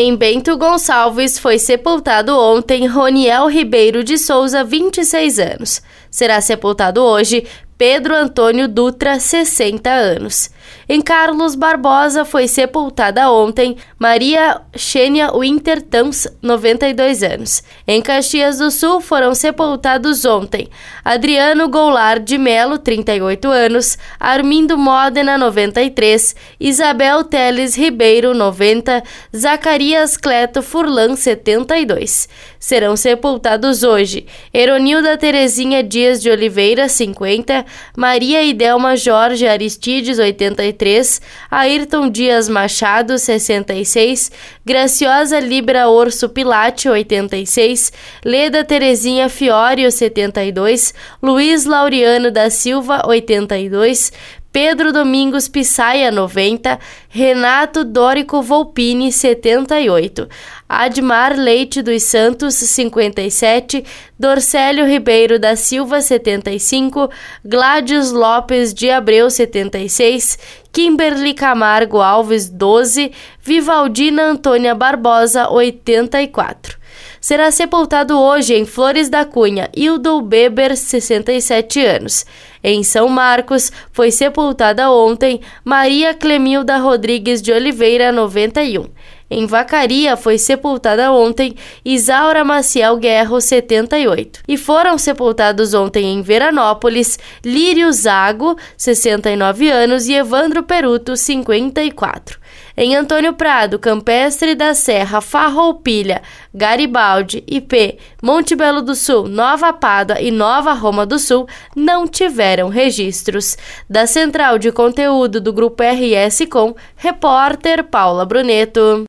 Em Bento Gonçalves foi sepultado ontem Roniel Ribeiro de Souza, 26 anos. Será sepultado hoje Pedro Antônio Dutra, 60 anos. Em Carlos Barbosa foi sepultada ontem Maria Xênia Winter Tams, 92 anos. Em Caxias do Sul foram sepultados ontem Adriano Goulart de Melo, 38 anos, Armindo Modena, 93, Isabel Teles Ribeiro, 90, Zacarias Cleto Furlan, 72. Serão sepultados hoje Eronilda Terezinha Dias de Oliveira, 50, Maria Idelma Jorge Aristides, 83, Ayrton Dias Machado, 66, Graciosa Libra Orso Pilate, 86, Leda Terezinha Fiório, 72, Luiz Laureano da Silva, 82, Pedro Domingos Pissaia, 90, Renato Dórico Volpini, 78, Admar Leite dos Santos, 57, Dorcélio Ribeiro da Silva, 75, Gladys Lopes de Abreu, 76, Kimberly Camargo Alves, 12, Vivaldina Antônia Barbosa, 84 será sepultado hoje em Flores da Cunha, Hildo Beber, 67 anos. Em São Marcos, foi sepultada ontem Maria Clemilda Rodrigues de Oliveira, 91. Em Vacaria foi sepultada ontem Isaura Maciel Guerro, 78. E foram sepultados ontem em Veranópolis Lírio Zago, 69 anos, e Evandro Peruto, 54. Em Antônio Prado, Campestre da Serra, Farroupilha, Garibaldi, IP, Monte Belo do Sul, Nova Pádua e Nova Roma do Sul não tiveram registros. Da Central de Conteúdo do Grupo RS Com, repórter Paula Bruneto.